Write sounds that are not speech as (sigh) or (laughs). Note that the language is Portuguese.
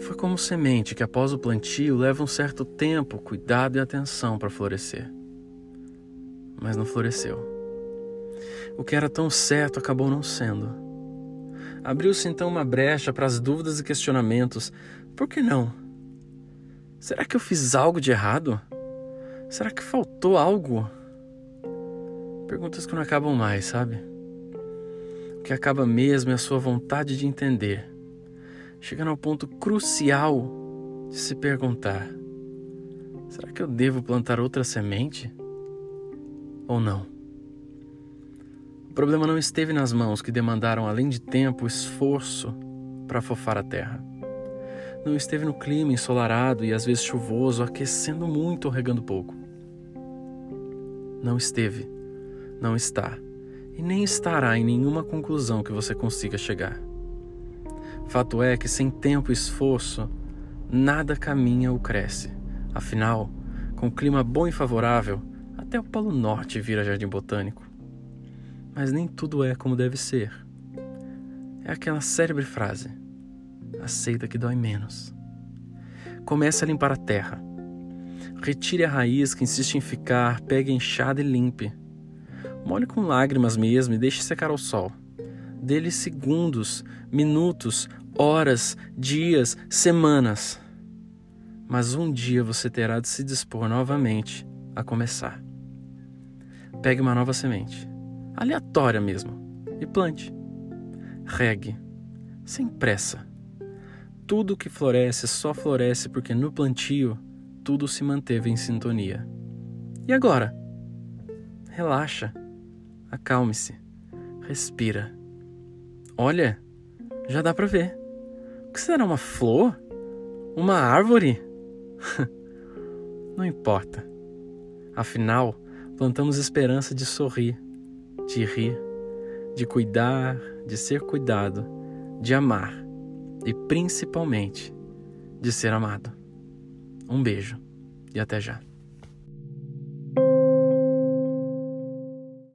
Foi como semente que, após o plantio, leva um certo tempo, cuidado e atenção para florescer. Mas não floresceu. O que era tão certo acabou não sendo. Abriu-se então uma brecha para as dúvidas e questionamentos. Por que não? Será que eu fiz algo de errado? Será que faltou algo? Perguntas que não acabam mais, sabe? O que acaba mesmo é a sua vontade de entender, chegando ao ponto crucial de se perguntar: será que eu devo plantar outra semente? Ou não? O problema não esteve nas mãos que demandaram, além de tempo, esforço para fofar a terra. Não esteve no clima ensolarado e às vezes chuvoso, aquecendo muito ou regando pouco. Não esteve não está e nem estará em nenhuma conclusão que você consiga chegar. Fato é que sem tempo e esforço, nada caminha ou cresce. Afinal, com clima bom e favorável, até o Polo Norte vira jardim botânico. Mas nem tudo é como deve ser. É aquela célebre frase: aceita que dói menos. Comece a limpar a terra. Retire a raiz que insiste em ficar, pegue a enxada e limpe Molhe com lágrimas mesmo e deixe secar ao sol. Dê-lhe segundos, minutos, horas, dias, semanas. Mas um dia você terá de se dispor novamente a começar. Pegue uma nova semente, aleatória mesmo, e plante. Regue, sem pressa. Tudo que floresce só floresce porque no plantio tudo se manteve em sintonia. E agora? Relaxa Acalme-se. Respira. Olha, já dá para ver. O que será uma flor? Uma árvore? (laughs) Não importa. Afinal, plantamos esperança de sorrir, de rir, de cuidar, de ser cuidado, de amar e principalmente de ser amado. Um beijo e até já.